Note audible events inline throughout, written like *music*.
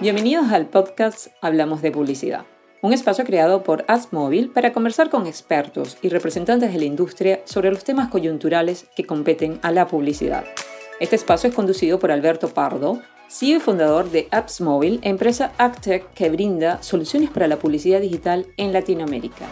Bienvenidos al podcast Hablamos de Publicidad, un espacio creado por AdsMobile para conversar con expertos y representantes de la industria sobre los temas coyunturales que competen a la publicidad. Este espacio es conducido por Alberto Pardo, CEO y fundador de AppsMobile, empresa AgTech que brinda soluciones para la publicidad digital en Latinoamérica.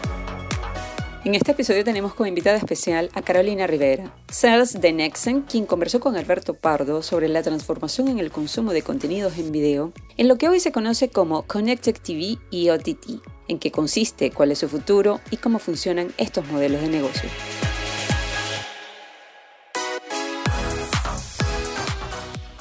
En este episodio tenemos como invitada especial a Carolina Rivera, sales de Nexen, quien conversó con Alberto Pardo sobre la transformación en el consumo de contenidos en video en lo que hoy se conoce como Connected TV y OTT, en qué consiste, cuál es su futuro y cómo funcionan estos modelos de negocio.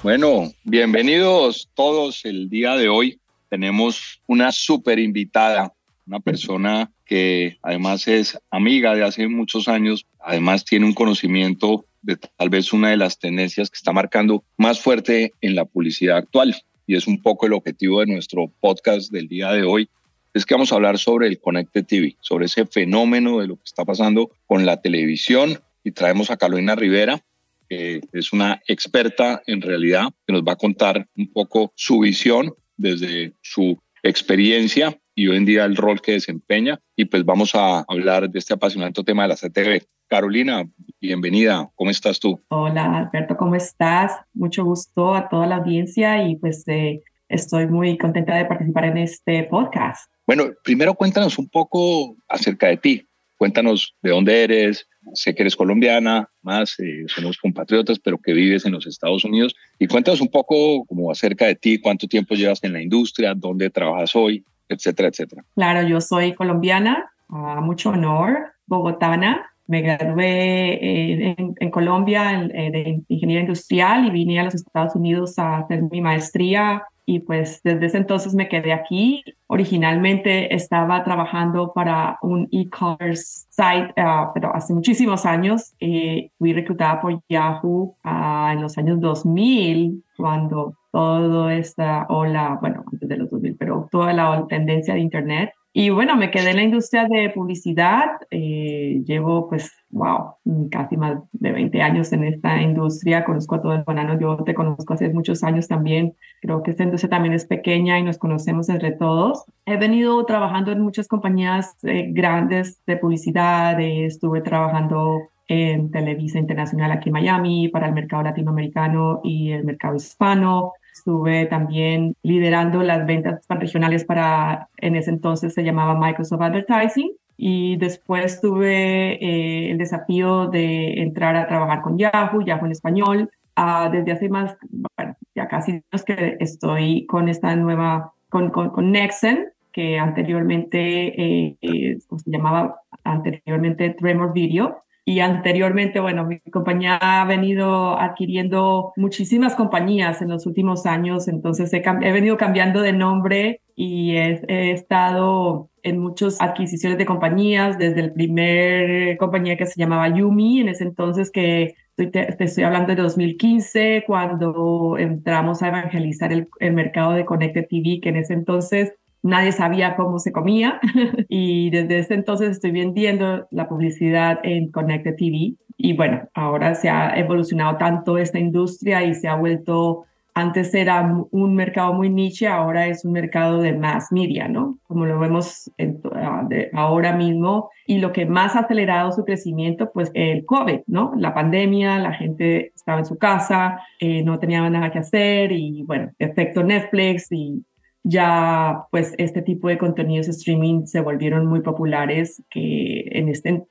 Bueno, bienvenidos todos el día de hoy. Tenemos una súper invitada, una persona que además es amiga de hace muchos años, además tiene un conocimiento de tal vez una de las tendencias que está marcando más fuerte en la publicidad actual. Y es un poco el objetivo de nuestro podcast del día de hoy, es que vamos a hablar sobre el Connected TV, sobre ese fenómeno de lo que está pasando con la televisión. Y traemos a Carolina Rivera, que es una experta en realidad, que nos va a contar un poco su visión desde su experiencia y hoy en día el rol que desempeña. Y pues vamos a hablar de este apasionante tema de la CTV. Carolina, bienvenida. ¿Cómo estás tú? Hola, Alberto, ¿cómo estás? Mucho gusto a toda la audiencia y pues eh, estoy muy contenta de participar en este podcast. Bueno, primero cuéntanos un poco acerca de ti. Cuéntanos de dónde eres. Sé que eres colombiana, más eh, somos compatriotas, pero que vives en los Estados Unidos. Y cuéntanos un poco como acerca de ti, cuánto tiempo llevas en la industria, dónde trabajas hoy, etcétera, etcétera. Claro, yo soy colombiana, a mucho honor, bogotana. Me gradué en, en, Colombia de ingeniería industrial y vine a los Estados Unidos a hacer mi maestría y pues desde ese entonces me quedé aquí. Originalmente estaba trabajando para un e-commerce site, uh, pero hace muchísimos años eh, fui reclutada por Yahoo uh, en los años 2000, cuando todo esta ola, bueno, antes de los 2000, pero toda la tendencia de Internet. Y bueno, me quedé en la industria de publicidad. Eh, llevo, pues, wow, casi más de 20 años en esta industria. Conozco a todo el banano. Yo te conozco hace muchos años también. Creo que esta industria también es pequeña y nos conocemos entre todos. He venido trabajando en muchas compañías eh, grandes de publicidad. estuve trabajando en Televisa Internacional aquí en Miami para el mercado latinoamericano y el mercado hispano. Estuve también liderando las ventas regionales para, en ese entonces se llamaba Microsoft Advertising. Y después tuve eh, el desafío de entrar a trabajar con Yahoo, Yahoo en español. Uh, desde hace más, bueno, ya casi años que estoy con esta nueva, con, con, con Nexen, que anteriormente eh, eh, se llamaba anteriormente Tremor Video. Y anteriormente, bueno, mi compañía ha venido adquiriendo muchísimas compañías en los últimos años, entonces he, venido cambiando de nombre y he, he, estado en muchas adquisiciones de compañías, desde el primer compañía que se llamaba Yumi, en ese entonces que estoy, te, te estoy hablando de 2015, cuando entramos a evangelizar el, el mercado de Connected TV, que en ese entonces nadie sabía cómo se comía *laughs* y desde ese entonces estoy vendiendo la publicidad en Connected TV y bueno, ahora se ha evolucionado tanto esta industria y se ha vuelto, antes era un mercado muy niche, ahora es un mercado de mass media, ¿no? Como lo vemos ah, ahora mismo y lo que más ha acelerado su crecimiento, pues el COVID, ¿no? La pandemia, la gente estaba en su casa, eh, no tenía nada que hacer y bueno, efecto Netflix y ya pues este tipo de contenidos streaming se volvieron muy populares que en este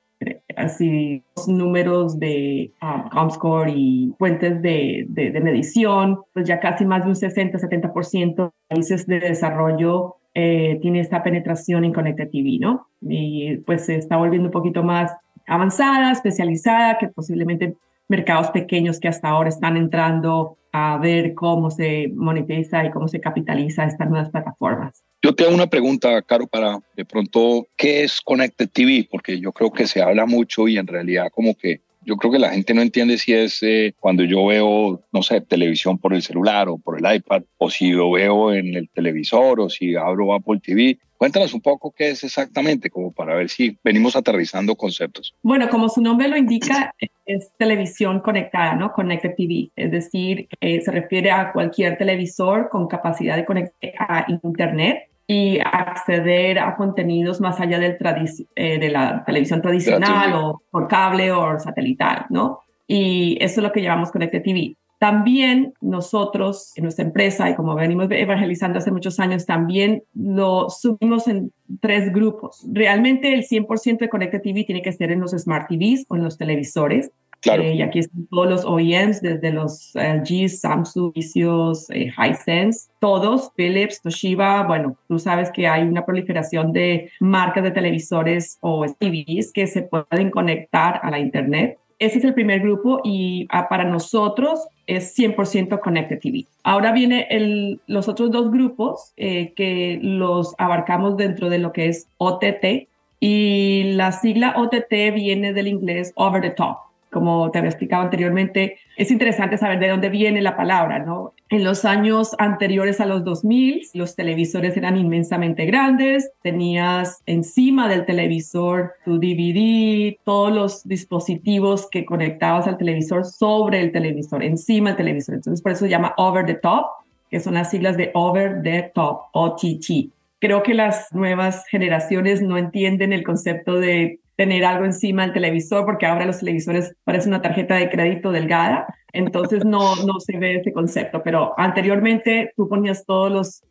así números de um, Comscore y fuentes de, de, medición, pues ya casi más de un 60-70% de países de desarrollo eh, tiene esta penetración en Connected TV, ¿no? Y pues se está volviendo un poquito más avanzada, especializada, que posiblemente mercados pequeños que hasta ahora están entrando a ver cómo se monetiza y cómo se capitaliza estas nuevas plataformas. Yo te hago una pregunta, Caro, para de pronto, ¿qué es Connected TV? Porque yo creo que se habla mucho y en realidad como que Yo creo que la gente no entiende si es eh, cuando yo veo, no sé, televisión por el celular o por el iPad, o si lo veo en el televisor o si abro Apple TV. Cuéntanos un poco qué es exactamente, como para ver si venimos aterrizando conceptos. Bueno, como su nombre lo indica, es televisión conectada, ¿no? Connected TV. Es decir, eh, se refiere a cualquier televisor con capacidad de conectar a Internet y acceder a contenidos más allá del eh, de la televisión tradicional o por cable o satelital, ¿no? Y eso es lo que llamamos Connected TV. También nosotros, en nuestra empresa, y como venimos evangelizando hace muchos años, también lo subimos en tres grupos. Realmente el 100% de Connected TV tiene que ser en los Smart TVs o en los televisores. Claro. Eh, y aquí están todos los OEMs, desde los LG, Samsung, Vicios, eh, Hisense, todos, Philips, Toshiba. Bueno, tú sabes que hay una proliferación de marcas de televisores o TVs que se pueden conectar a la Internet ese es el primer grupo y ah, para nosotros es 100% Connected TV. Ahora viene el, los otros dos grupos eh, que los abarcamos dentro de lo que es OTT y la sigla OTT viene del inglés Over the Top como te había explicado anteriormente, es interesante saber de dónde viene la palabra, ¿no? En los años anteriores a los 2000, los televisores eran inmensamente grandes, tenías encima del televisor tu DVD, todos los dispositivos que conectabas al televisor sobre el televisor, encima del televisor. Entonces, por eso se llama over the top, que son las siglas de over the top, OTT. Creo que las nuevas generaciones no entienden el concepto de tener algo encima del televisor, porque ahora los televisores parecen una tarjeta de crédito delgada, entonces no, no se ve ese concepto, pero anteriormente tú ponías todos los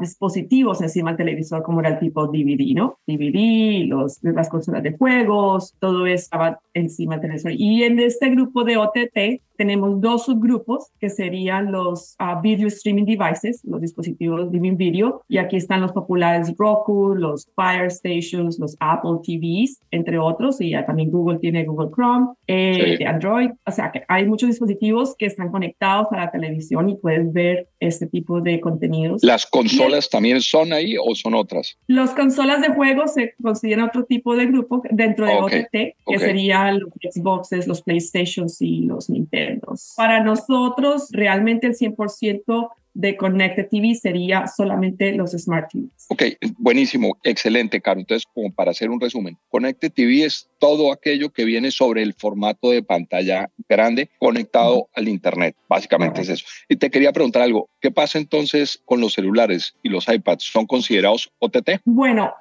dispositivos encima del televisor, como era el tipo DVD, ¿no? DVD, los, las consolas de juegos, todo estaba encima del televisor. Y en este grupo de OTT tenemos dos subgrupos que serían los ah, video streaming devices, los dispositivos streaming video, y aquí están los populares Roku, los Fire Stations, los Apple TVs, entre otros, y ya también Google tiene Google Chrome, eh, Android, o sea que hay muchos dispositivos que están conectados a la televisión y puedes ver este tipo de contenidos. Las consolas también son ahí o son otras? Las consolas de juego se consideran otro tipo de grupo dentro de OTT, que serían los Xboxes, los PlayStations y los Nintendo. Para nosotros, realmente el 100% de Connected TV sería solamente los Smart TVs. Ok, buenísimo, excelente, Caro. Entonces, como para hacer un resumen, Connected TV es todo aquello que viene sobre el formato de pantalla grande conectado al Internet. Básicamente es eso. Y te quería preguntar algo, ¿qué pasa entonces con los celulares y los iPads? ¿Son considerados OTT? Bueno,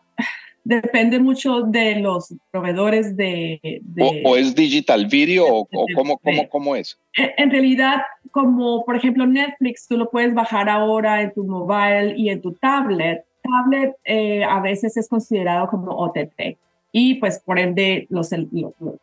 depende mucho de los proveedores de... o, es digital video o, cómo, cómo, cómo es? En realidad, como por ejemplo Netflix, tú lo puedes bajar ahora en tu mobile y en tu tablet. Tablet eh, a veces es considerado como OTT y pues por ende los,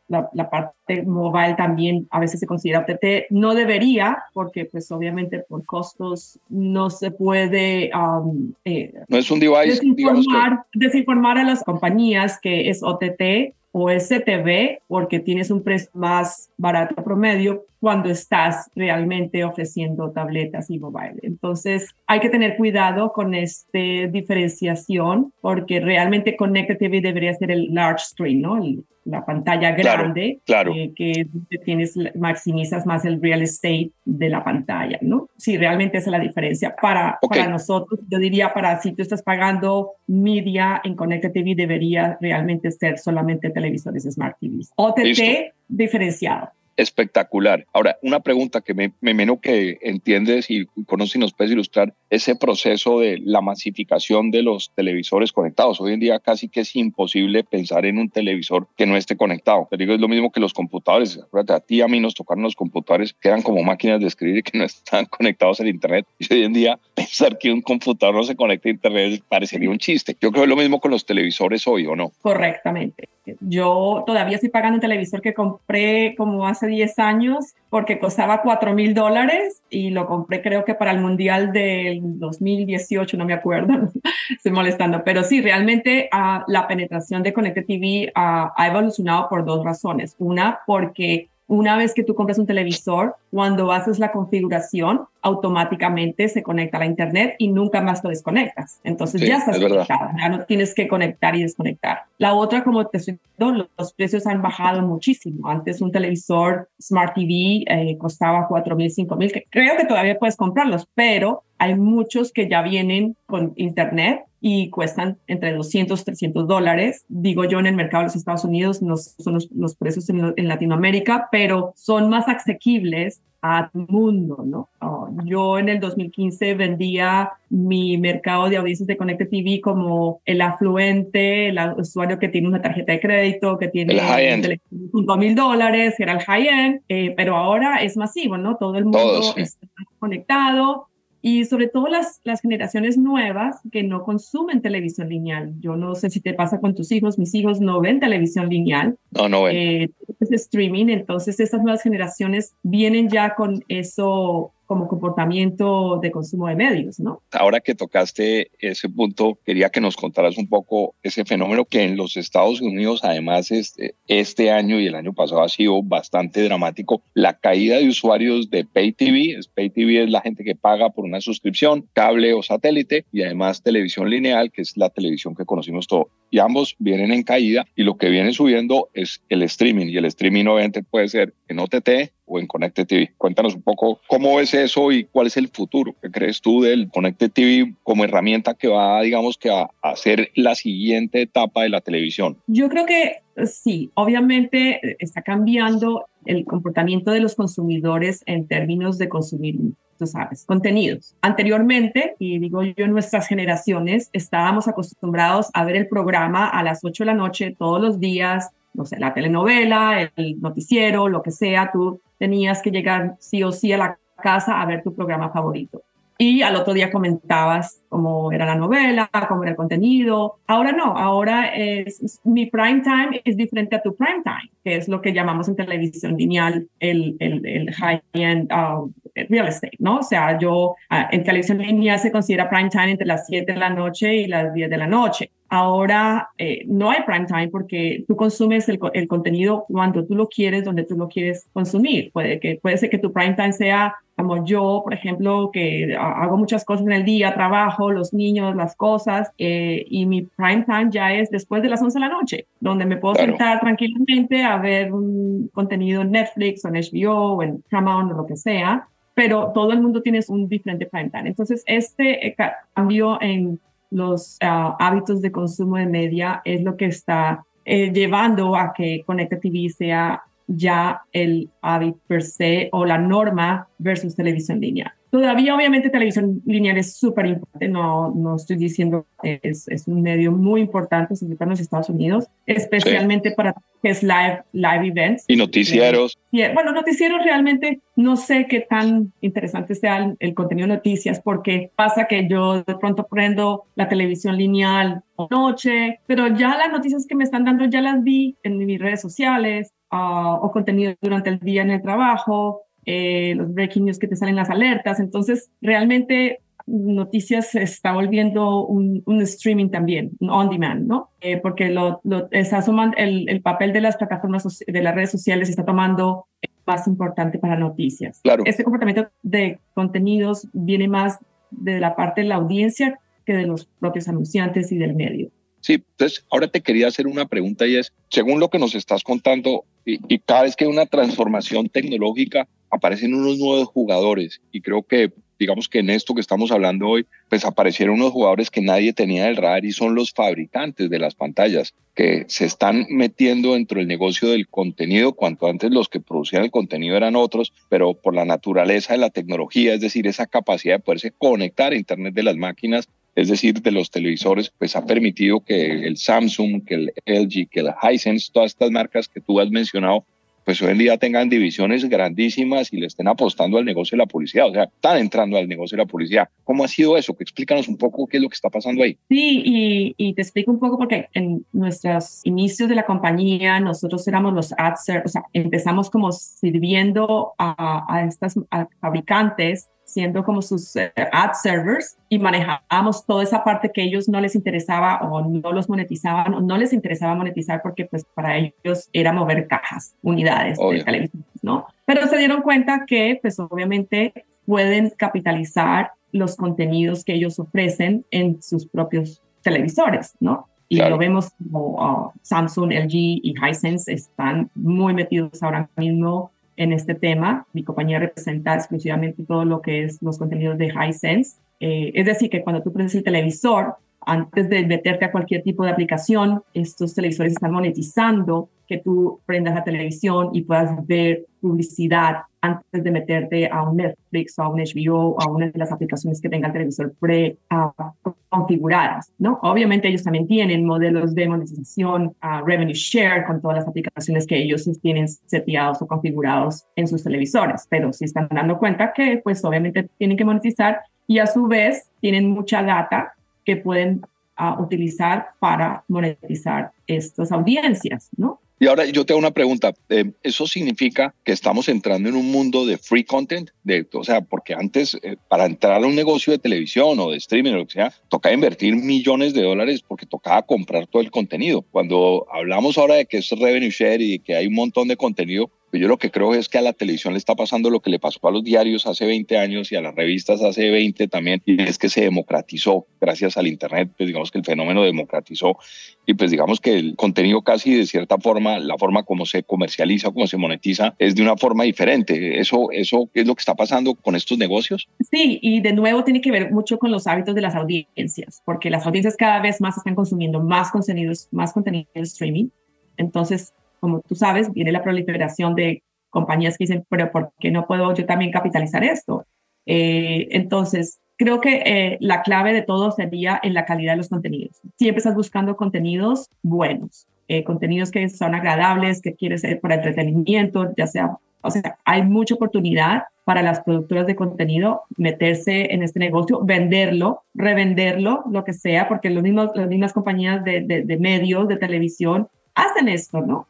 la, parte mobile también a veces se considera OTT. No debería porque pues obviamente por costos no se puede... Um, eh, no es un device, desinformar, desinformar a las compañías que es OTT o STV porque tienes un precio más barato promedio cuando estás realmente ofreciendo tabletas y mobile. Entonces hay que tener cuidado con esta diferenciación porque realmente Connected TV debería ser el large screen, ¿no? la pantalla grande, claro, eh, que tienes, maximizas más el real estate de la pantalla, ¿no? Sí, realmente esa es la diferencia. Para, para nosotros, yo diría, para si tú estás pagando media en Connected TV, debería realmente ser solamente televisores Smart TVs. OTT diferenciado espectacular. Ahora, una pregunta que me, me menos que entiendes y conoces y nos puedes ilustrar ese proceso de la masificación de los televisores conectados. Hoy en día casi que es imposible pensar en un televisor que no esté conectado. Te digo, es lo mismo que los computadores. Acuérdate, a ti y a mí nos tocaron los computadores que eran como máquinas de escribir y que no estaban *laughs* conectados al Internet. Y hoy en día pensar que un computador no se conecta a Internet parecería un chiste. Yo creo que es lo mismo con los televisores hoy, ¿o no? Correctamente. Yo todavía estoy pagando un televisor que compré como hace 10 años porque costaba 4 mil dólares y lo compré creo que para el Mundial del 2018, no me acuerdo, *laughs* estoy molestando, pero sí, realmente uh, la penetración de Connected TV uh, ha evolucionado por dos razones. Una, porque una vez que tú compras un televisor, cuando haces la configuración, automáticamente se conecta a la internet y nunca más lo desconectas. Entonces ya estás conectado, ya no tienes que conectar y desconectar. La otra, como te estoy diciendo, los precios han bajado muchísimo. Antes un televisor Smart TV eh, costaba 4 mil, 5 mil, que creo que todavía puedes comprarlos, pero hay muchos que ya vienen con internet y cuestan entre 200, 300 dólares. Digo yo, en el mercado de los Estados Unidos no son los, precios en, Latinoamérica, pero son más asequibles a todo mundo, ¿no? Oh, yo en el 2015 vendía mi mercado de audiencias de Connected TV como el afluente, el usuario que tiene una tarjeta de crédito, que tiene el 5 mil dólares, que era el high-end, eh, pero ahora es masivo, ¿no? Todo el mundo está conectado y sobre todo las, las generaciones nuevas que no consumen televisión lineal. Yo no sé si te pasa con tus hijos, mis hijos no ven televisión lineal. No, no ven. Eh, es streaming, entonces estas nuevas generaciones vienen ya con eso como comportamiento de consumo de medios, ¿no? Ahora que tocaste ese punto, quería que nos contaras un poco ese fenómeno que en los Estados Unidos, además, este, este año y el año pasado ha sido bastante dramático, la caída de usuarios de Pay TV. Pay TV es la gente que paga por una suscripción, cable o satélite, y además televisión lineal, que es la televisión que conocimos todos. Y ambos vienen en caída y lo que viene subiendo es el streaming, y el streaming obviamente puede ser en OTT o en Connected TV. Cuéntanos un poco cómo ves eso y cuál es el futuro. ¿Qué crees tú del Connected TV como herramienta que va, digamos, que a, a ser la siguiente etapa de la televisión? Yo creo que sí, obviamente eh, está cambiando el comportamiento de los consumidores en términos de consumir tú sabes, contenidos. Anteriormente, y digo yo, nuestras generaciones estábamos acostumbrados a ver el programa a las 8 de la noche todos los días, no sé, la telenovela, el noticiero, lo que sea, tú tenías que llegar sí o sí a la casa a ver tu programa favorito. Y al otro día comentabas cómo era la novela, cómo era el contenido. Ahora no, ahora es mi prime time es diferente a tu prime time, que es lo que llamamos en televisión lineal el, el, el high-end uh, real estate, ¿no? O sea, yo uh, en televisión lineal se considera prime time entre las 7 de la noche y las 10 de la noche. Ahora eh, no hay prime time porque tú consumes el, el, contenido cuando tú lo quieres, donde tú lo quieres consumir. Puede, que, puede ser que tu prime time sea como yo, por ejemplo, que hago muchas cosas en el día, trabajo, los niños, las cosas, eh, y mi prime time ya es después de las 11 de la noche, donde me puedo sentar tranquilamente a ver un contenido en Netflix o en HBO o en Paramount o lo que sea, pero todo el mundo tiene un diferente prime time. Entonces, este eh, cambio en los ah, hábitos de consumo de media es lo que está eh, llevando a que Connected TV sea ya el hábito per se o la norma versus televisión lineal. Todavía, obviamente, televisión lineal es súper importante, no, no estoy diciendo es, es un medio muy importante, sobre todo en los Estados Unidos, especialmente para que es live, live events. Y noticieros. bueno, noticieros realmente no sé qué tan interesante sea el, contenido de noticias, porque pasa que yo de pronto prendo la televisión lineal noche, pero ya las noticias que me están dando ya las vi en mis redes sociales, uh, o contenido durante el día en el trabajo, eh, los breaking news que te salen las alertas. Entonces, realmente noticias se está volviendo un, un streaming también, un on demand, ¿no? Eh, porque lo, lo está el, el, papel de las plataformas de las redes sociales está tomando más importante para noticias. Claro. Este comportamiento de contenidos viene más de la parte de la audiencia que de los propios anunciantes y del medio. Sí, entonces ahora te quería hacer una pregunta y es, según lo que nos estás contando, y, y cada vez que hay una transformación tecnológica, aparecen unos nuevos jugadores. Y creo que digamos que en esto que estamos hablando hoy, pues aparecieron unos jugadores que nadie tenía del radar y son los fabricantes de las pantallas, que se están metiendo dentro del negocio del contenido, cuanto antes los que producían el contenido eran otros, pero por la naturaleza de la tecnología, es decir, esa capacidad de poderse conectar a Internet de las máquinas, es decir, de los televisores, pues ha permitido que el Samsung, que el LG, que el Hisense, todas estas marcas que tú has mencionado, pues hoy en día tengan divisiones grandísimas y le estén apostando al negocio de la publicidad, o sea, están entrando al negocio de la publicidad. ¿Cómo ha sido eso? Explícanos un poco qué es lo que está pasando ahí. Sí, y, te explico un poco porque en nuestros inicios de la compañía nosotros éramos los ad o sea, empezamos como sirviendo a, a estas fabricantes siendo como sus eh, ad servers y manejábamos toda esa parte que ellos no les interesaba o no los monetizaban o no les interesaba monetizar porque pues para ellos era mover cajas, unidades de televisión. ¿no? Pero se dieron cuenta que, pues obviamente, pueden capitalizar los contenidos que ellos ofrecen en sus propios televisores, ¿no? Y lo vemos como uh, Samsung, LG y Hisense están muy metidos ahora mismo en este tema. Mi compañía representa exclusivamente todo lo que es los contenidos de Hisense. Eh, es decir, que cuando tú prendes el televisor, antes de meterte a cualquier tipo de aplicación, estos televisores están monetizando que tú prendas la televisión y puedas ver publicidad antes de meterte a un Netflix o a un HBO o a una de las aplicaciones que tenga el televisor pre uh, configuradas, ¿no? Obviamente ellos también tienen modelos de monetización, uh, revenue share con todas las aplicaciones que ellos tienen seteados o configurados en sus televisores, pero si están dando cuenta que pues obviamente tienen que monetizar y a su vez tienen mucha data que pueden uh, utilizar para monetizar estas audiencias, ¿no? Y ahora yo te hago una pregunta. Eh, ¿Eso significa que estamos entrando en un mundo de free content? De, o sea, porque antes, eh, para entrar a un negocio de televisión o de streaming o lo que sea, tocaba invertir millones de dólares porque tocaba comprar todo el contenido. Cuando hablamos ahora de que es revenue share y que hay un montón de contenido, pues yo lo que creo es que a la televisión le está pasando lo que le pasó a los diarios hace 20 años y a las revistas hace 20 también, y es que se democratizó gracias al Internet, pues digamos que el fenómeno democratizó y pues digamos que el contenido casi de cierta forma, la forma como se comercializa, como se monetiza, es de una forma diferente. ¿Eso, eso es lo que está pasando con estos negocios? Sí, y de nuevo tiene que ver mucho con los hábitos de las audiencias, porque las audiencias cada vez más están consumiendo más contenidos, más contenido de streaming. Entonces, como tú sabes, viene la proliferación de compañías que dicen, pero ¿por qué no puedo yo también capitalizar esto? Eh, entonces, creo que eh, la clave de todo sería en la calidad de los contenidos. Siempre estás buscando contenidos buenos, eh, contenidos que son agradables, que quieres ser para entretenimiento, ya sea, o sea, hay mucha oportunidad para las productoras de contenido meterse en este negocio, venderlo, revenderlo, lo que sea, porque los mismos, las mismas compañías de, de, de medios, de televisión, hacen esto, ¿no?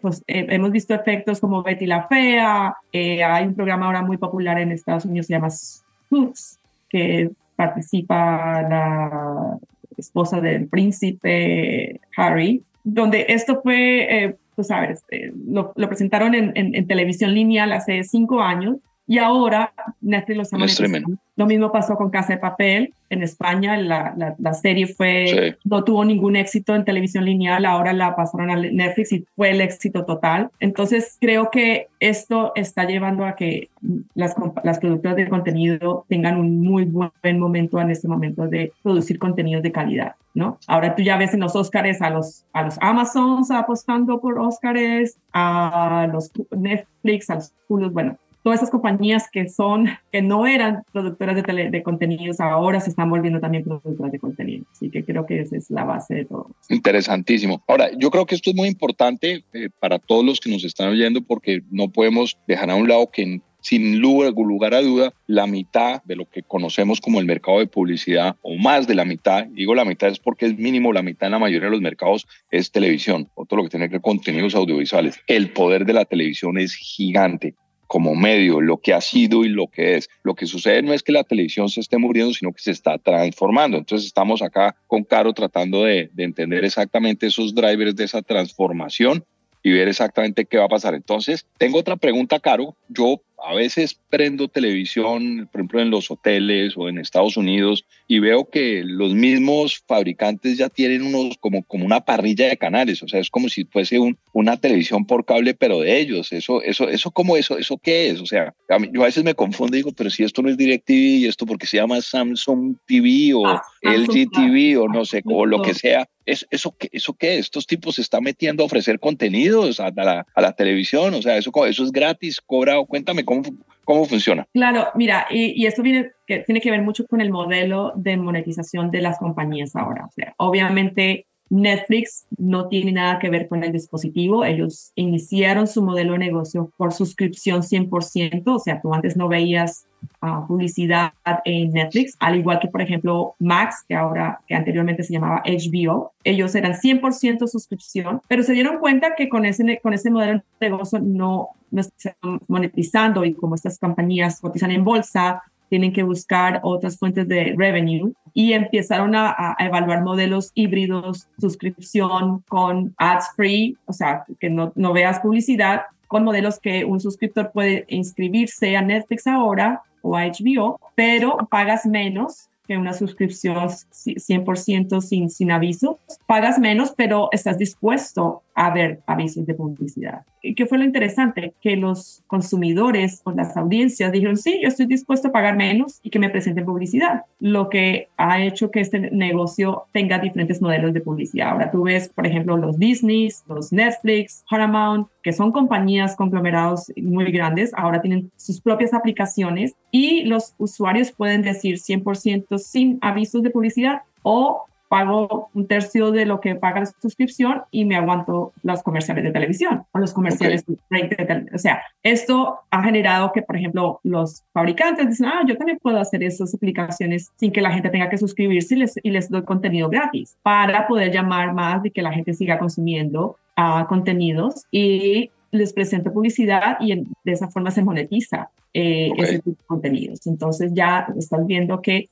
Pues, eh, hemos visto efectos como Betty la Fea, eh, hay un programa ahora muy popular en Estados Unidos, se llama Suits, que participa la esposa del príncipe Harry, donde esto fue, eh, tú sabes, lo, lo, presentaron en, en, en, televisión lineal hace cinco años y ahora Netflix lo está monetizando. Lo mismo pasó con Casa de Papel en España. La, la, serie fue, no tuvo ningún éxito en televisión lineal. Ahora la pasaron a Netflix y fue el éxito total. Entonces creo que esto está llevando a que las, las productoras de contenido tengan un muy buen momento en este momento de producir contenidos de calidad. ¿no? Ahora tú ya ves en los Oscars a los, a los Amazons apostando por Oscars, a los Netflix, a los Hulu, bueno, todas esas compañías que son, que no eran productoras de, tele, de contenidos, ahora se están volviendo también productoras de contenidos. Así que creo que esa es la base de todo. Interesantísimo. Ahora, yo creo que esto es muy importante eh, para todos los que nos están oyendo porque no podemos dejar a un lado que sin lugar a duda, la mitad de lo que conocemos como el mercado de publicidad, o más de la mitad, digo la mitad es porque es mínimo la mitad en la mayoría de los mercados, es televisión, o todo lo que tiene que ver con contenidos audiovisuales. El poder de la televisión es gigante como medio, lo que ha sido y lo que es. Lo que sucede no es que la televisión se esté muriendo, sino que se está transformando. Entonces estamos acá con Caro tratando de, de entender exactamente esos drivers de esa transformación y ver exactamente qué va a pasar. Entonces, tengo otra pregunta, Caro. Yo a veces prendo televisión, por ejemplo, en los hoteles o en Estados Unidos, y veo que los mismos fabricantes ya tienen unos como, como una parrilla de canales. O sea, es como si fuese un, una televisión por cable, pero de ellos. Eso, eso, eso, ¿cómo eso? ¿Eso qué es? O sea, yo a veces me confundo y digo, pero si esto no es DirecTV y esto porque se llama Samsung TV o ah, LG TV o no sé, o lo que sea. ¿Eso, eso, qué, ¿Eso qué? Estos tipos se están metiendo a ofrecer contenidos a, la, a la televisión. O sea, eso, eso es gratis, cobrado. Cuéntame cómo, cómo funciona. Claro, mira, y, esto viene, que tiene que ver mucho con el modelo de monetización de las compañías ahora. O sea, obviamente Netflix no tiene nada que ver con el dispositivo. Ellos iniciaron su modelo de negocio por suscripción 100%, o sea, tú antes no veías uh, publicidad en Netflix, al igual que, por ejemplo, Max, que ahora, que anteriormente se llamaba HBO. Ellos eran 100% suscripción, pero se dieron cuenta que con ese, con ese modelo de negocio no, no están monetizando y como estas compañías cotizan en bolsa, tienen que buscar otras fuentes de revenue y empezaron a, evaluar modelos híbridos, suscripción con ads free, o sea, que no, no veas publicidad con modelos que un suscriptor puede inscribirse a Netflix ahora o a HBO, pero pagas menos que una suscripción 100% sin, sin avisos. Pagas menos, pero estás dispuesto a ver avisos de publicidad. ¿Qué fue lo interesante? Que los consumidores o las audiencias dijeron, sí, yo estoy dispuesto a pagar menos y que me presenten publicidad, lo que ha hecho que este negocio tenga diferentes modelos de publicidad. Ahora tú ves, por ejemplo, los Disney, los Netflix, Paramount, que son compañías conglomerados muy grandes, ahora tienen sus propias aplicaciones y los usuarios pueden decir 100% sin avisos de publicidad o pago un tercio de lo que paga la suscripción y me aguanto los comerciales de televisión o los comerciales de televisión. O sea, esto ha generado que, por ejemplo, los fabricantes dicen, ah, yo también puedo hacer esas aplicaciones sin que la gente tenga que suscribirse y les, y les doy contenido gratis para poder llamar más y que la gente siga consumiendo uh, contenidos y les presento publicidad y de esa forma se monetiza eh, ese tipo de contenidos. Entonces ya estás viendo que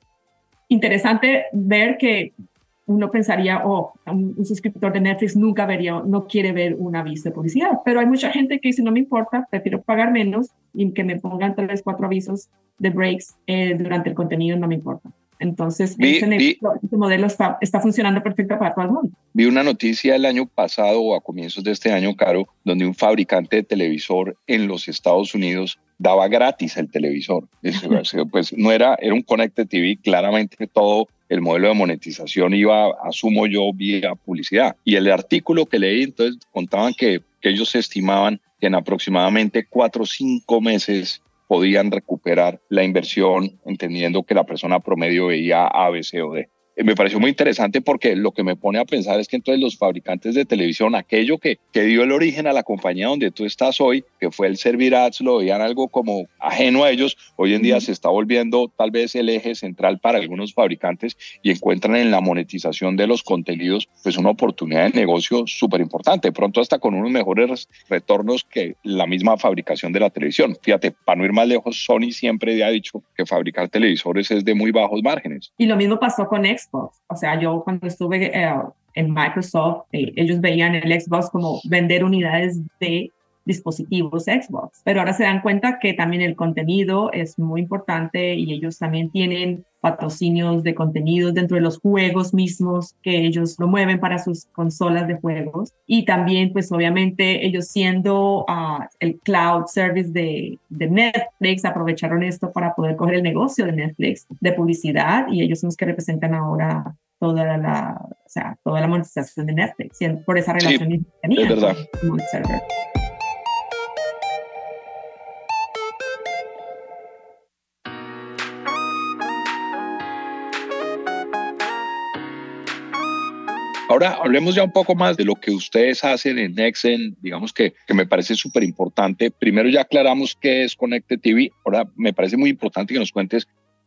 interesante ver que uno pensaría, oh, un, suscriptor de Netflix nunca vería, no quiere ver un aviso de publicidad, pero hay mucha gente que dice, no me importa, prefiero pagar menos y que me pongan tres, cuatro avisos de breaks eh, durante el contenido, no me importa. Entonces, ese, modelo está, está, funcionando perfecto para todo el mundo. Vi una noticia el año pasado o a comienzos de este año, Caro, donde un fabricante de televisor en los Estados Unidos daba gratis el televisor. pues no era, era un Connected TV, claramente todo el modelo de monetización iba, asumo yo, vía publicidad. Y el artículo que leí, entonces contaban que, que ellos estimaban que en aproximadamente cuatro o cinco meses podían recuperar la inversión, entendiendo que la persona promedio veía A, B, C o D. Eh, me pareció muy interesante porque lo que me pone a pensar es que entonces los fabricantes de televisión, aquello que, que dio el origen a la compañía donde tú estás hoy, que fue el servir ads, lo veían algo como ajeno a ellos, hoy en día se está volviendo tal vez el eje central para algunos fabricantes y encuentran en la monetización de los contenidos pues una oportunidad de negocio súper importante, pronto hasta con unos mejores retornos que la misma fabricación de la televisión. Fíjate, para no ir más lejos, Sony siempre ha dicho que fabricar televisores es de muy bajos márgenes. Y lo mismo pasó con X o sea, yo cuando estuve eh, en Microsoft, eh, ellos veían el Xbox como vender unidades de dispositivos Xbox, pero ahora se dan cuenta que también el contenido es muy importante y ellos también tienen patrocinios de contenidos dentro de los juegos mismos que ellos promueven para sus consolas de juegos. Y también pues obviamente ellos siendo ah, el cloud service de, de, Netflix aprovecharon esto para poder coger el negocio de Netflix de publicidad y ellos son los que representan ahora toda la, o sea, toda la monetización de Netflix por esa relación sí, es verdad. Ahora hablemos ya un poco más de lo que ustedes hacen en Nexen, digamos que, que me parece súper importante. Primero ya aclaramos qué es Connected TV, ahora me parece muy importante que nos cuentes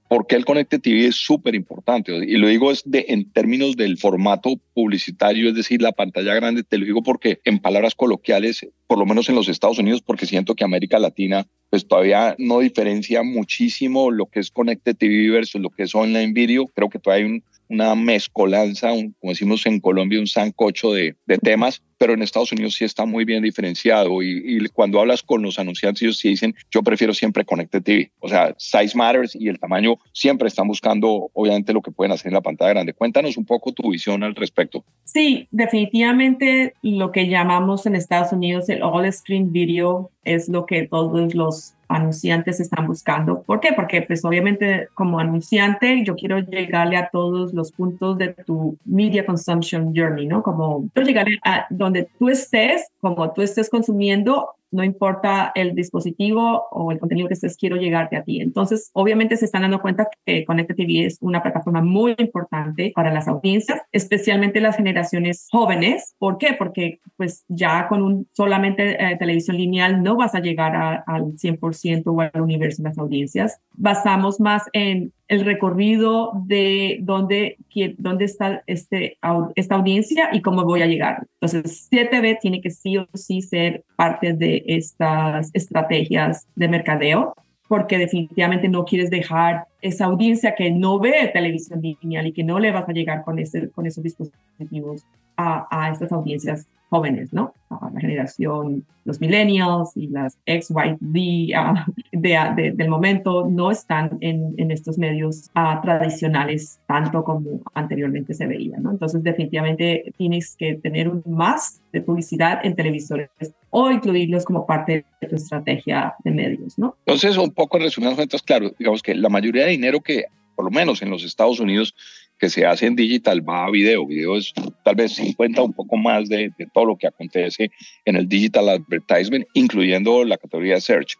por qué el Connected TV es súper importante. Y lo digo es de, en términos del formato publicitario, es decir, la pantalla grande, te lo digo porque en palabras coloquiales, por lo menos en los Estados Unidos, porque siento que América Latina pues todavía no diferencia muchísimo lo que es Connected TV versus lo que es online video. Creo que todavía hay un, una mezcolanza, un, como decimos en Colombia, un sancocho de, de, temas, pero en Estados Unidos sí está muy bien diferenciado. Y, y, cuando hablas con los anunciantes, ellos sí dicen, yo prefiero siempre Connected TV. O sea, size matters y el tamaño siempre están buscando, obviamente, lo que pueden hacer en la pantalla grande. Cuéntanos un poco tu visión al respecto. Sí, definitivamente lo que llamamos en Estados Unidos el all screen video es lo que todos los anunciantes están buscando. ¿Por qué? Porque pues obviamente como anunciante yo quiero llegarle a todos los puntos de tu media consumption journey, ¿no? Como quiero llegarle a donde tú estés, como tú estés consumiendo no importa el dispositivo o el contenido que estés, quiero llegarte a ti. Entonces, obviamente se están dando cuenta que Connected TV es una plataforma muy importante para las audiencias, especialmente las generaciones jóvenes. ¿Por qué? Porque pues ya con un solamente eh, televisión lineal no vas a llegar al 100% o al universo de las audiencias. Basamos más en el recorrido de dónde, dónde está este, esta audiencia y cómo voy a llegar. Entonces, 7B tiene que sí o sí ser parte de estas estrategias de mercadeo porque definitivamente no quieres dejar esa audiencia que no ve televisión lineal y que no le vas a llegar con, ese, con esos dispositivos a, a estas audiencias jóvenes, ¿no? la generación, los millennials y las ex YD ah, de, del momento no están en, en estos medios uh, tradicionales tanto como anteriormente se veía, ¿no? Entonces definitivamente tienes que tener un más de publicidad en televisores o incluirlos como parte de tu estrategia de medios, ¿no? Entonces, un poco en resumidas cuentas, claro, digamos que la mayoría de dinero que por lo menos en los Estados Unidos que se hace en digital va a video. Video es tal vez 50, un poco más de, todo lo que acontece en el digital advertisement, incluyendo la categoría search.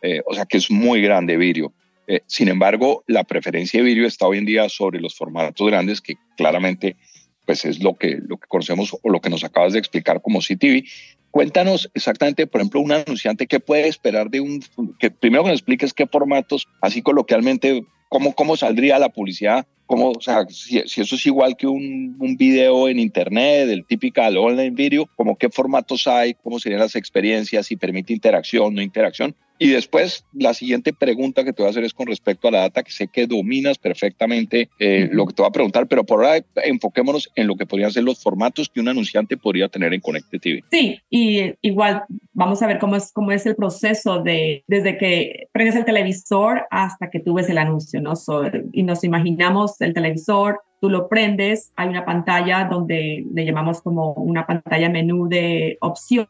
Eh, o sea que es muy grande video. Eh, sin embargo, la preferencia de video está hoy en día sobre los formatos grandes, que claramente pues es lo que, lo que conocemos o lo que nos acabas de explicar como CTV. Cuéntanos exactamente, por ejemplo, un anunciante, ¿qué puede esperar de un... que primero que nos expliques qué formatos, así coloquialmente, cómo, cómo saldría la publicidad como, o sea, si, eso es igual que un, un, video en internet, el típico online video, como qué formatos hay, cómo serían las experiencias, si permite interacción, no interacción. Y después, la siguiente pregunta que te voy a hacer es con respecto a la data, que sé que dominas perfectamente eh, lo que te voy a preguntar, pero por ahora enfoquémonos en lo que podrían ser los formatos que un anunciante podría tener en Connected TV. Sí, y igual vamos a ver cómo es, cómo es el proceso de desde que prendes el televisor hasta que tú ves el anuncio, ¿no? y nos imaginamos el televisor, tú lo prendes, hay una pantalla donde le llamamos como una pantalla menú de opciones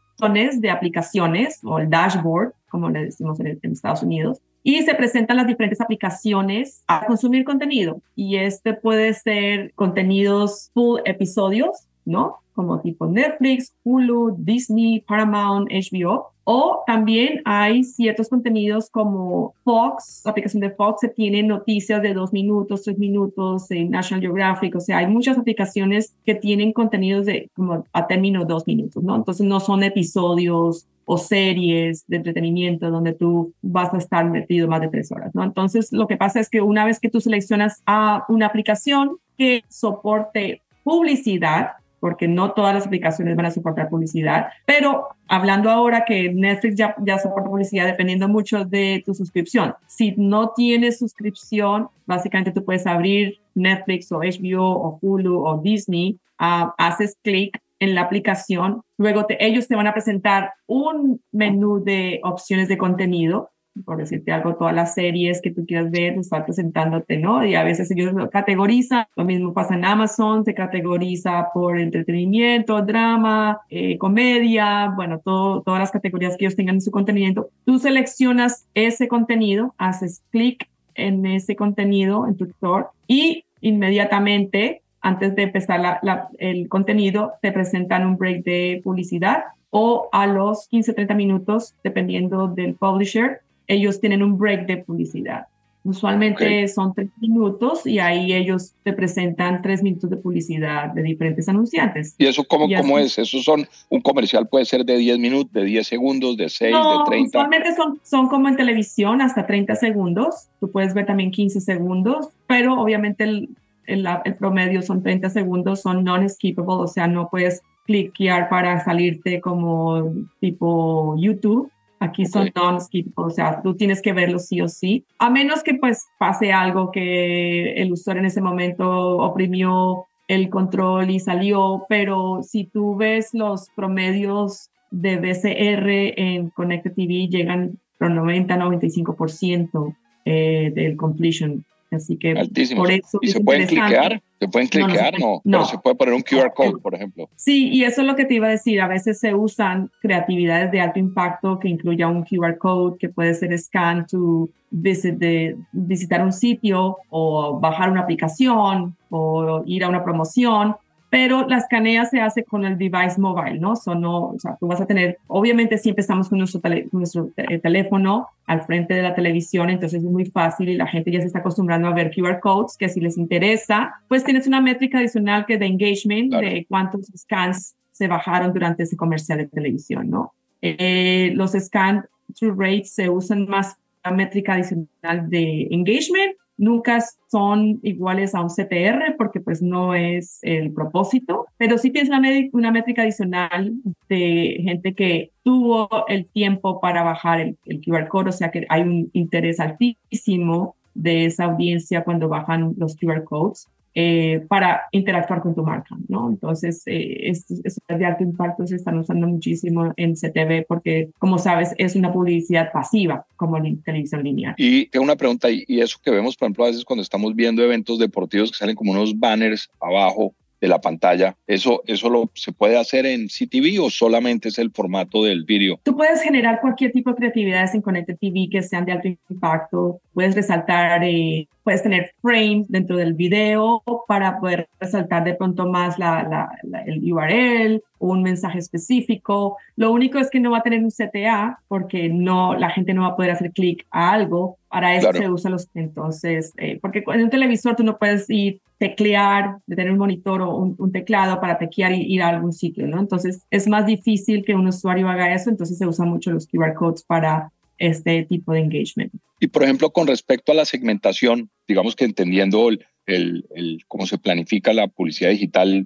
de aplicaciones o el dashboard, como le decimos en, Estados Unidos. Y se presentan las diferentes aplicaciones a consumir contenido. Y este puede ser contenidos full episodios, ¿no? Como tipo Netflix, Hulu, Disney, Paramount, HBO o también hay ciertos contenidos como Fox, la aplicación de Fox, se tiene noticias de dos minutos, tres minutos en National Geographic. O sea, hay muchas aplicaciones que tienen contenidos de como a término dos minutos, ¿no? Entonces no son episodios o series de entretenimiento donde tú vas a estar metido más de tres horas, ¿no? Entonces lo que pasa es que una vez que tú seleccionas a una aplicación que soporte publicidad, porque no todas las aplicaciones van a soportar publicidad, pero hablando ahora que Netflix ya, ya soporta publicidad dependiendo mucho de tu suscripción. Si no tienes suscripción, básicamente tú puedes abrir Netflix o HBO o Hulu o Disney, ah, haces clic en la aplicación, luego ellos te van a presentar un menú de opciones de contenido por decirte algo, todas las series que tú quieras ver, están presentándote, ¿no? Y a veces ellos lo categorizan, lo mismo pasa en Amazon, se categoriza por entretenimiento, drama, eh, comedia, bueno, todo, todas las categorías que ellos tengan en su contenido. Tú seleccionas ese contenido, haces clic en ese contenido en tu tutor y inmediatamente, antes de empezar la, el contenido, te presentan un break de publicidad o a los 15, 30 minutos, dependiendo del publisher, ellos tienen un break de publicidad. Usualmente son tres minutos y ahí ellos te presentan tres minutos de publicidad de diferentes anunciantes. ¿Y eso cómo, cómo es? ¿Eso son, un comercial puede ser de 10 minutos, de 10 segundos, de 6, de 30? Usualmente son, son como en televisión, hasta 30 segundos. Tú puedes ver también 15 segundos, pero obviamente el, el, el promedio son 30 segundos, son non-skippable, o sea, no puedes cliquear para salirte como tipo YouTube Aquí son non-skip, o sea, tú tienes que verlo sí o sí, a menos que pues pase algo que el usuario en ese momento oprimió el control y salió, pero si tú ves los promedios de BCR en Connected TV llegan por 90-95% eh, del completion Así que por eso ¿Y se pueden cliquear? ¿Se pueden cliquear? No, no, pero se puede poner un QR code, por ejemplo. Sí, y eso es lo que te iba a decir. A veces se usan creatividades de alto impacto que incluya un QR code, que puede ser scan to visit de, visitar un sitio o bajar una aplicación o ir a una promoción pero la escanea se hace con el device mobile, ¿no? So no o sea, tú vas a tener, obviamente siempre estamos con nuestro, nuestro eh, teléfono al frente de la televisión, entonces es muy fácil y la gente ya se está acostumbrando a ver QR codes, que si les interesa, pues tienes una métrica adicional que de engagement, de cuántos scans se bajaron durante ese comercial de televisión, ¿no? Eh, los scan through rates se usan más la métrica adicional de engagement nunca son iguales a un CTR porque pues no es el propósito, pero sí tienes una, una métrica adicional de gente que tuvo el tiempo para bajar el, el QR code, o sea que hay un interés altísimo de esa audiencia cuando bajan los QR codes. Eh, para interactuar con tu marca, ¿no? Entonces, eh, estos, de alto impacto se están usando muchísimo en CTV porque, como sabes, es una publicidad pasiva como en televisión lineal. Y tengo una pregunta, y eso que vemos, por ejemplo, a veces cuando estamos viendo eventos deportivos que salen como unos banners abajo de la pantalla. ¿Eso, eso lo, se puede hacer en CTV o solamente es el formato del vídeo? Tú puedes generar cualquier tipo de creatividades en Connected TV que sean de alto impacto. Puedes resaltar, eh, puedes tener frames dentro del video para poder resaltar de pronto más la, el URL o un mensaje específico. Lo único es que no va a tener un CTA porque no, la gente no va a poder hacer clic a algo. Para eso se usan los, entonces, eh, porque en un televisor tú no puedes ir teclear, de tener un monitor o un, teclado para teclear y ir a algún sitio, ¿no? Entonces es más difícil que un usuario haga eso, entonces se usan mucho los QR codes para este tipo de engagement. Y por ejemplo, con respecto a la segmentación, digamos que entendiendo el, el, cómo se planifica la publicidad digital,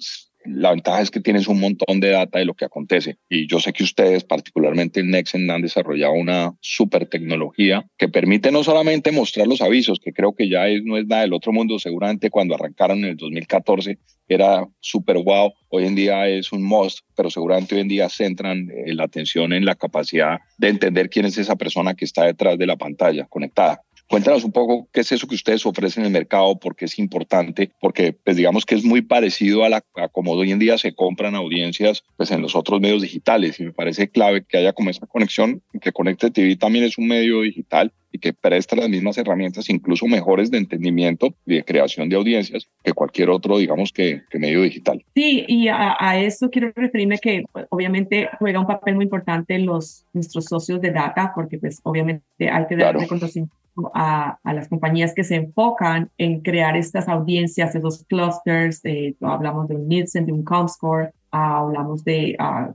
la ventaja es que tienes un montón de data de lo que acontece. Y yo sé que ustedes, particularmente en Nexen, han desarrollado una super tecnología que permite no solamente mostrar los avisos, que creo que ya no es nada del otro mundo, seguramente cuando arrancaron en el 2014 era súper wow, hoy en día es un must, pero seguramente hoy en día centran eh, la atención en la capacidad de entender quién es esa persona que está detrás de la pantalla conectada. Cuéntanos un poco qué es eso que ustedes ofrecen en el mercado, por qué es importante, porque pues digamos que es muy parecido a, la, como hoy en día se compran audiencias pues en los otros medios digitales y me parece clave que haya como esa conexión, que Conecte TV también es un medio digital y que presta las mismas herramientas, incluso mejores de entendimiento y de creación de audiencias que cualquier otro, digamos, que, medio digital. Sí, y a, eso quiero referirme que pues, obviamente juega un papel muy importante los nuestros socios de data, porque pues obviamente hay que darle claro a, las compañías que se enfocan en crear estas audiencias, de los clusters, hablamos de un Nielsen, de un Comscore, hablamos de ah,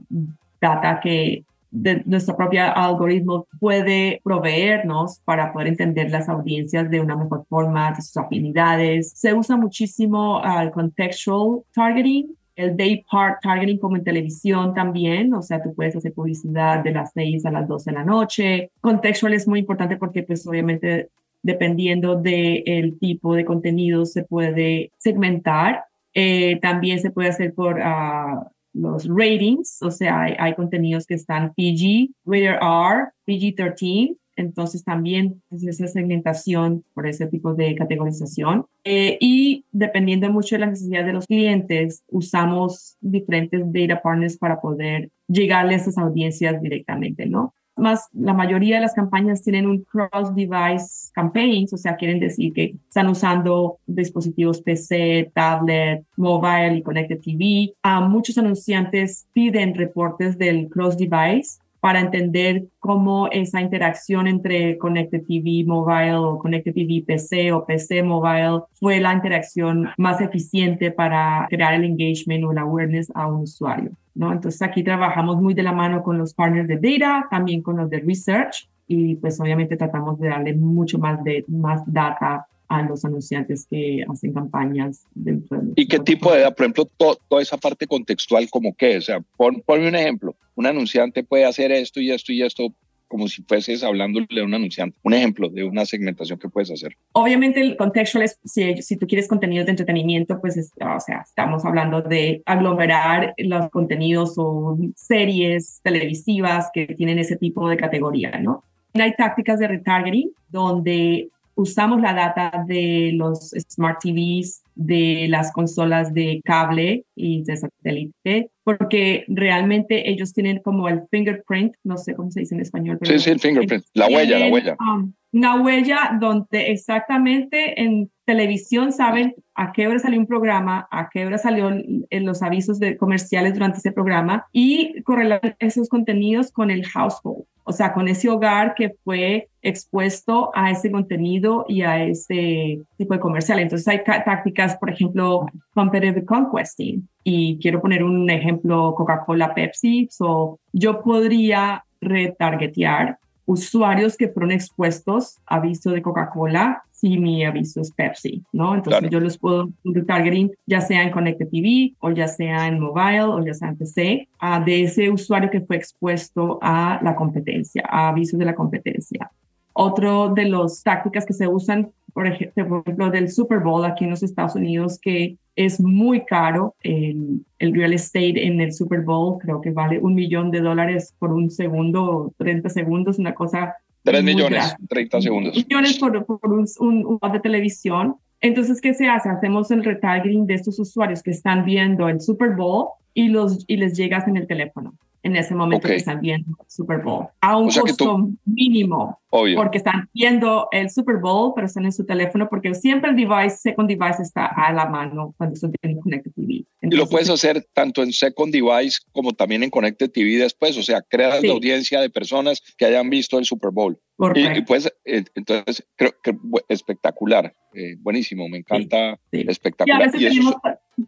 data que de nuestro propio algoritmo puede proveernos para poder entender las audiencias de una mejor forma, de sus afinidades. Se usa muchísimo el contextual targeting, el day part targeting como en televisión también, o sea, tú puedes hacer publicidad de las 6 a las 12 de la noche. Contextual es muy importante porque pues obviamente dependiendo del tipo de contenido se puede segmentar. Eh, también se puede hacer por uh, los ratings, o sea, hay, hay, contenidos que están PG, Rated R, PG-13, entonces también es esa segmentación por ese tipo de categorización. Eh, y dependiendo mucho de las necesidades de los clientes, usamos diferentes data partners para poder llegarle a esas audiencias directamente, ¿no? Más la mayoría de las campañas tienen un cross-device campaigns, o sea, quieren decir que están usando dispositivos PC, tablet, mobile y connected TV. A muchos anunciantes piden reportes del cross-device para entender cómo esa interacción entre Connected TV Mobile o Connected TV PC o PC Mobile fue la interacción más eficiente para crear el engagement o el awareness a un usuario. ¿no? Entonces aquí trabajamos muy de la mano con los partners de data, también con los de research y pues obviamente tratamos de darle mucho más de más data a los anunciantes que hacen campañas dentro de ¿Y qué tipo de, por ejemplo, toda esa parte contextual como qué? O sea, pon, ponme un ejemplo. Un anunciante puede hacer esto y esto y esto como si fueses hablándole a un anunciante. Un ejemplo de una segmentación que puedes hacer. Obviamente el contextual es, si, si tú quieres contenidos de entretenimiento, pues, o sea, estamos hablando de aglomerar los contenidos o series televisivas que tienen ese tipo de categoría, ¿no? Hay tácticas de retargeting donde usamos la data de los smart TVs, de las consolas de cable y de satélite, porque realmente ellos tienen como el fingerprint, no sé cómo se dice en español. Pero sí, sí, el fingerprint, la huella, la huella. Um, una huella donde exactamente en televisión saben a qué hora salió un programa, a qué hora salió en los avisos de comerciales durante ese programa y correlar esos contenidos con el household o sea, con ese hogar que fue expuesto a ese contenido y a ese tipo de comercial. Entonces hay tácticas, por ejemplo, competitive conquesting. Y quiero poner un ejemplo, Coca-Cola, Pepsi. So, yo podría retargetear usuarios que fueron expuestos a aviso de Coca-Cola si mi aviso es Pepsi, ¿no? Entonces yo los puedo targeting ya sea en Connected TV o ya sea en mobile o ya sea en PC de ese usuario que fue expuesto a la competencia, a avisos de la competencia. Otro de las tácticas que se usan por ejemplo, del Super Bowl aquí en los Estados Unidos, que es muy caro el, el, real estate en el Super Bowl, creo que vale un millón de dólares por un segundo, 30 segundos, una cosa... 3 millones, 30 segundos. Millones por, por un, un, un de televisión. Entonces, ¿qué se hace? Hacemos el retargeting de estos usuarios que están viendo el Super Bowl y, los, y les llegas en el teléfono en ese momento que están viendo el Super Bowl a un costo mínimo porque están viendo el Super Bowl pero están en su teléfono porque siempre el device second device está a la mano cuando están viendo Connected TV y lo puedes hacer tanto en second device como también en Connected TV después o sea creas la audiencia de personas que hayan visto el Super Bowl y, pues entonces creo que espectacular eh, buenísimo me encanta espectacular. Y a veces tenemos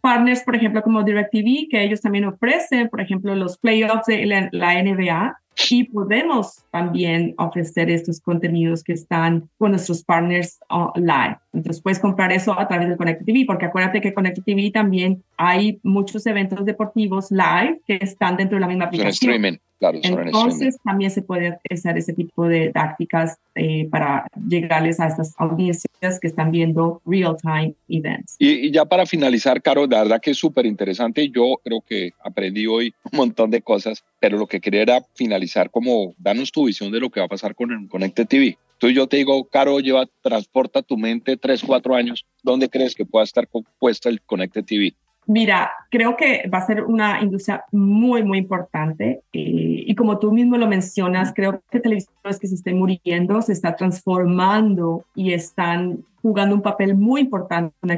partners por ejemplo como DirecTV que ellos también ofrecen por ejemplo los playoffs la, la NBA y podemos también ofrecer estos contenidos que están con nuestros partners live. Entonces puedes comprar eso a través de Connect TV, porque acuérdate que Connect TV también hay muchos eventos deportivos live que están dentro de la misma aplicación. streaming. Claro, Entonces también se puede hacer ese tipo de tácticas eh, para llegarles a estas audiencias que están viendo real-time events. Y, ya para finalizar, Caro, la verdad que es súper interesante. Yo creo que aprendí hoy un montón de cosas, pero lo que quería era finalizar como, danos tu visión de lo que va a pasar con el Connected TV. Tú y yo te digo, Caro, lleva, transporta tu mente tres, cuatro años. ¿Dónde crees que pueda estar compuesta el Connected TV? Mira, creo que va a ser una industria muy, muy importante. Eh, y como tú mismo lo mencionas, creo que televisores que se estén muriendo se está transformando y están jugando un papel muy importante en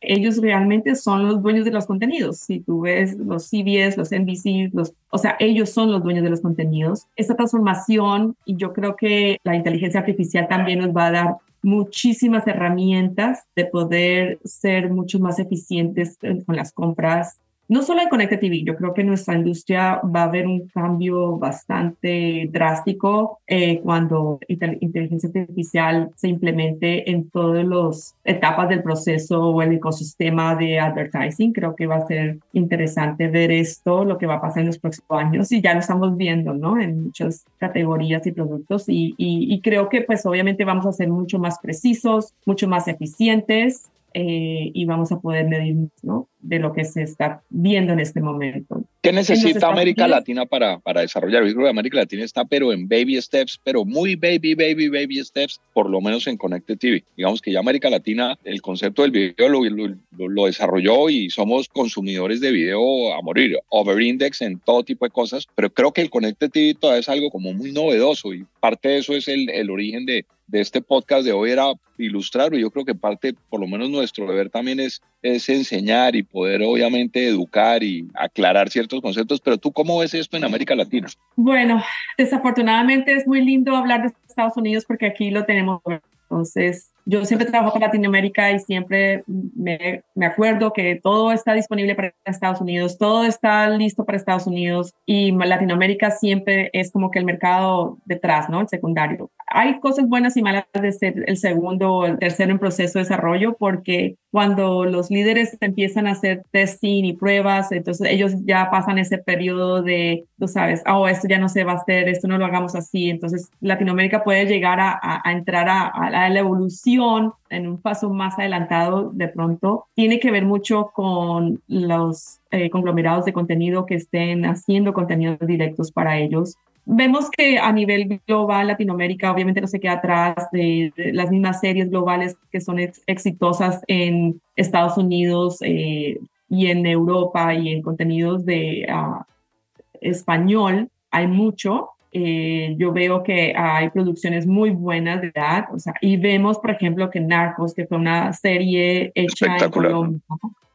ellos realmente son los dueños de los contenidos. Si tú ves los CBS, los NBC, los, o sea, ellos son los dueños de los contenidos. Esta transformación, y yo creo que la inteligencia artificial también nos va a dar muchísimas herramientas de poder ser mucho más eficientes con las compras no solo en Connected TV, yo creo que nuestra industria va a ver un cambio bastante drástico eh, cuando inteligencia artificial se implemente en todas las etapas del proceso o el ecosistema de advertising. Creo que va a ser interesante ver esto, lo que va a pasar en los próximos años y ya lo estamos viendo, ¿no? En muchas categorías y productos y, y creo que pues obviamente vamos a ser mucho más precisos, mucho más eficientes eh, y vamos a poder medir ¿no? de lo que se está viendo en este momento. ¿Qué necesita América Latina para, para desarrollar? Yo creo que América Latina está pero en baby steps, pero muy baby, baby, baby steps, por lo menos en Connected TV. Digamos que ya América Latina, el concepto del video lo, lo, desarrolló y somos consumidores de video a morir, over index en todo tipo de cosas, pero creo que el Connected TV todavía es algo como muy novedoso y parte de eso es el, el origen de, de este podcast de hoy era ilustrarlo. Yo creo que parte, por lo menos nuestro deber también es, es enseñar y poder obviamente educar y aclarar ciertos conceptos. Pero tú, ¿cómo ves esto en América Latina? Bueno, desafortunadamente es muy lindo hablar de Estados Unidos porque aquí lo tenemos. Entonces, yo siempre trabajo con Latinoamérica y siempre me, me, acuerdo que todo está disponible para Estados Unidos, todo está listo para Estados Unidos y Latinoamérica siempre es como que el mercado detrás, ¿no? El secundario. Hay cosas buenas y malas de ser el segundo o el tercero en proceso de desarrollo porque cuando los líderes empiezan a hacer testing y pruebas, entonces ellos ya pasan ese periodo de, tú sabes, oh, esto ya no se va a hacer, esto no lo hagamos así. Entonces Latinoamérica puede llegar a, a, entrar a, a la evolución en un paso más adelantado de pronto tiene que ver mucho con los eh, conglomerados de contenido que estén haciendo contenidos directos para ellos. Vemos que a nivel global Latinoamérica obviamente no se queda atrás de, las mismas series globales que son exitosas en Estados Unidos eh, y en Europa y en contenidos de uh, español. Hay mucho, eh, yo veo que hay producciones muy buenas de edad, o sea, y vemos, por ejemplo, que Narcos, que fue una serie hecha en Colombia,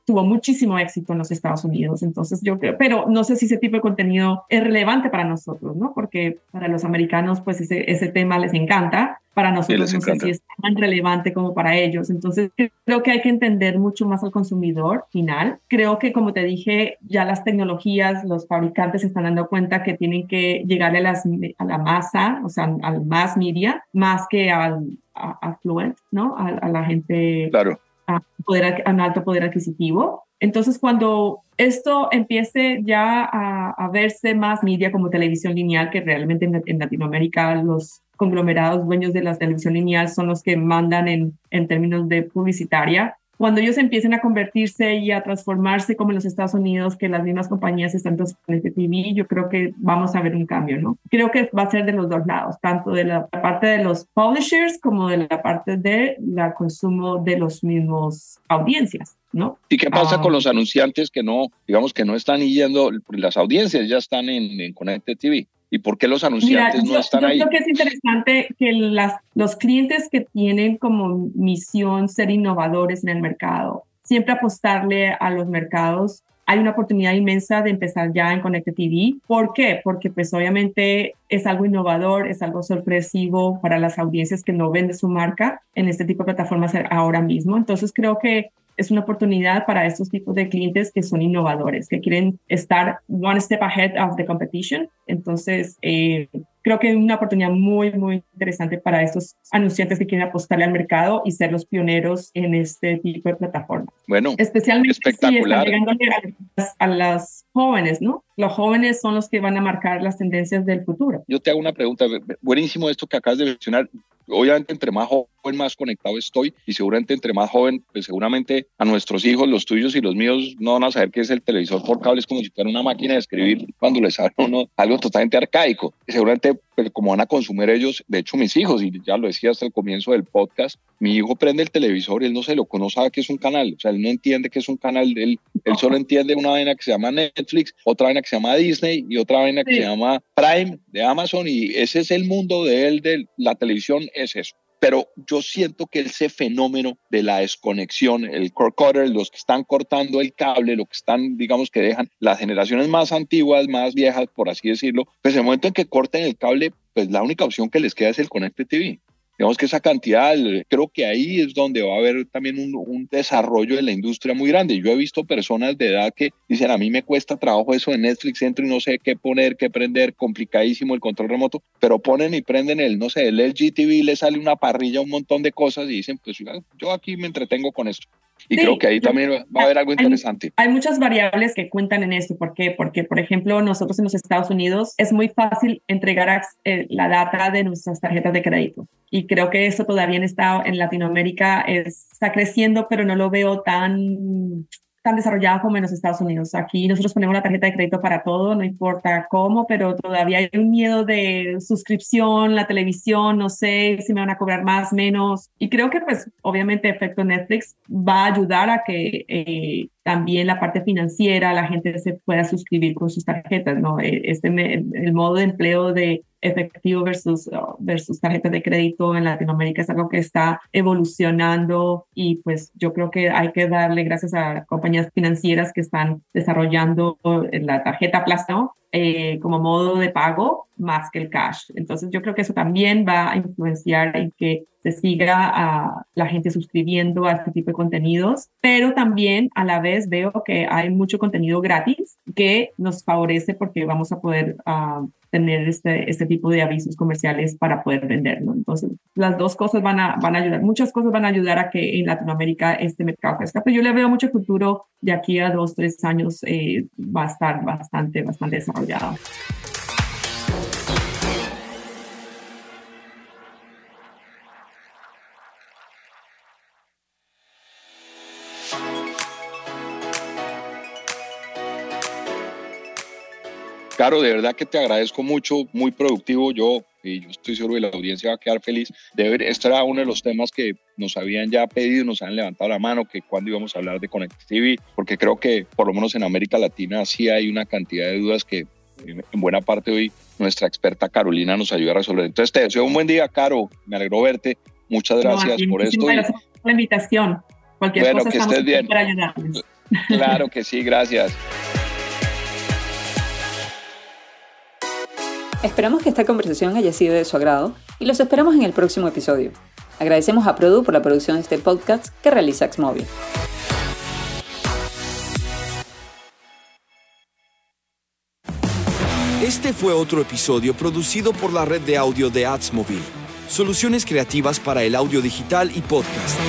tuvo muchísimo éxito en los Estados Unidos. Entonces yo creo, pero no sé si ese tipo de contenido es relevante para nosotros, ¿no? Porque para los americanos, pues ese, ese tema les encanta. Para nosotros no sé si es tan relevante como para ellos. Entonces creo que hay que entender mucho más al consumidor final. Creo que, como te dije, ya las tecnologías, los fabricantes se están dando cuenta que tienen que llegarle a, las, a la masa, o sea, al más media, más que al affluent, ¿no? A, a la gente claro a, poder, a un alto poder adquisitivo. Entonces, cuando esto empiece ya a, verse más media como televisión lineal, que realmente en, Latinoamérica los conglomerados dueños de la televisión lineal son los que mandan en, en términos de publicitaria cuando ellos empiecen a convertirse y a transformarse como en los Estados Unidos, que las mismas compañías están transformando este TV, yo creo que vamos a ver un cambio, ¿no? Creo que va a ser de los dos lados, tanto de la parte de los publishers como de la parte de la consumo de los mismos audiencias. ¿No? ¿Y qué pasa con ah. los anunciantes que no, digamos que no están yendo, las audiencias ya están en, en Connected TV? ¿Y por qué los anunciantes no están ahí? Yo creo que es interesante que las, los clientes que tienen como misión ser innovadores en el mercado, siempre apostarle a los mercados. Hay una oportunidad inmensa de empezar ya en Connected TV. ¿Por qué? Porque pues obviamente es algo innovador, es algo sorpresivo para las audiencias que no venden su marca en este tipo de plataformas ahora mismo. Entonces creo que es una oportunidad para estos tipos de clientes que son innovadores, que quieren estar one step ahead of the competition. Entonces, eh, creo que es una oportunidad muy, muy interesante para estos anunciantes que quieren apostarle al mercado y ser los pioneros en este tipo de plataformas. Bueno, especialmente espectacular. Si están a, a las jóvenes, ¿no? Los jóvenes son los que van a marcar las tendencias del futuro. Yo te hago una pregunta, buenísimo esto que acabas de mencionar obviamente entre más joven más conectado estoy y seguramente entre más joven, pues seguramente a nuestros hijos, los tuyos y los míos no van a saber qué es el televisor por cable, es como si fuera una máquina de escribir cuando les sale uno algo totalmente arcaico. seguramente pues, como van a consumir ellos, de hecho mis hijos, y ya lo decía hasta el comienzo del podcast, mi hijo prende el televisor y él no se lo conoce, sabe que es un canal, o sea, él no entiende que es un canal, él, él solo entiende una vaina que se llama Netflix, otra vaina que se llama Disney y otra vaina que se llama Prime de Amazon y ese es el mundo de él, de la televisión es eso pero yo siento que ese fenómeno de la desconexión, el core cutter, los que están cortando el cable, lo que están, digamos, que dejan las generaciones más antiguas, más viejas, por así decirlo, pues en el momento en que corten el cable, pues la única opción que les queda es el Connected TV. Digamos que esa cantidad, creo que ahí es donde va a haber también un, un, desarrollo de la industria muy grande. Yo he visto personas de edad que dicen, a mí me cuesta trabajo eso de Netflix, entro y no sé qué poner, qué prender, complicadísimo el control remoto, pero ponen y prenden el, no sé, el LG TV, le sale una parrilla, un montón de cosas y dicen, pues yo aquí me entretengo con esto. Y creo que ahí también va a haber algo interesante. Hay, muchas variables que cuentan en esto. ¿Por qué? Porque, por ejemplo, nosotros en los Estados Unidos es muy fácil entregar eh, la data de nuestras tarjetas de crédito. Y creo que eso todavía en, estado, en Latinoamérica está creciendo, pero no lo veo tan tan desarrollada como en los Estados Unidos. Aquí nosotros ponemos la tarjeta de crédito para todo, no importa cómo, pero todavía hay un miedo de suscripción, la televisión, no sé si me van a cobrar más, menos. Y creo que pues obviamente efecto Netflix va a ayudar a que eh, también la parte financiera, la gente se pueda suscribir con sus tarjetas, ¿no? E, este, el modo de empleo de efectivo versus, versus tarjetas de crédito en Latinoamérica es algo que está evolucionando y pues yo creo que hay que darle gracias a compañías financieras que están desarrollando la tarjeta plástico eh, como modo de pago más que el cash. Entonces yo creo que eso también va a influenciar en que se siga a la gente suscribiendo a este tipo de contenidos, pero también a la vez veo que hay mucho contenido gratis que nos favorece porque vamos a poder uh, tener este, este tipo de avisos comerciales para poder venderlo. Entonces, las dos cosas van a, van a ayudar, muchas cosas van a ayudar a que en Latinoamérica este mercado crezca, pero yo le veo mucho futuro de aquí a dos, tres años, eh, va a estar bastante, bastante desarrollado. Caro, de verdad que te agradezco mucho, muy productivo. Yo, y yo estoy seguro que la audiencia va a quedar feliz de ver. Este era uno de los temas que nos habían ya pedido, nos han levantado la mano, que cuando íbamos a hablar de TV, porque creo que por lo menos en América Latina sí hay una cantidad de dudas que en buena parte hoy nuestra experta Carolina nos ayuda a resolver. Entonces te deseo un buen día, Caro. Me alegro verte. Muchas gracias por esto. Gracias por la invitación. Cualquier bueno, cosa que estés bien. para ayudarles. Claro que sí, gracias. Esperamos que esta conversación haya sido de su agrado y los esperamos en el próximo episodio. Agradecemos a Produ por la producción de este podcast que realiza Xmobile. Este fue otro episodio producido por la red de audio de Adsmobile. Soluciones creativas para el audio digital y podcast.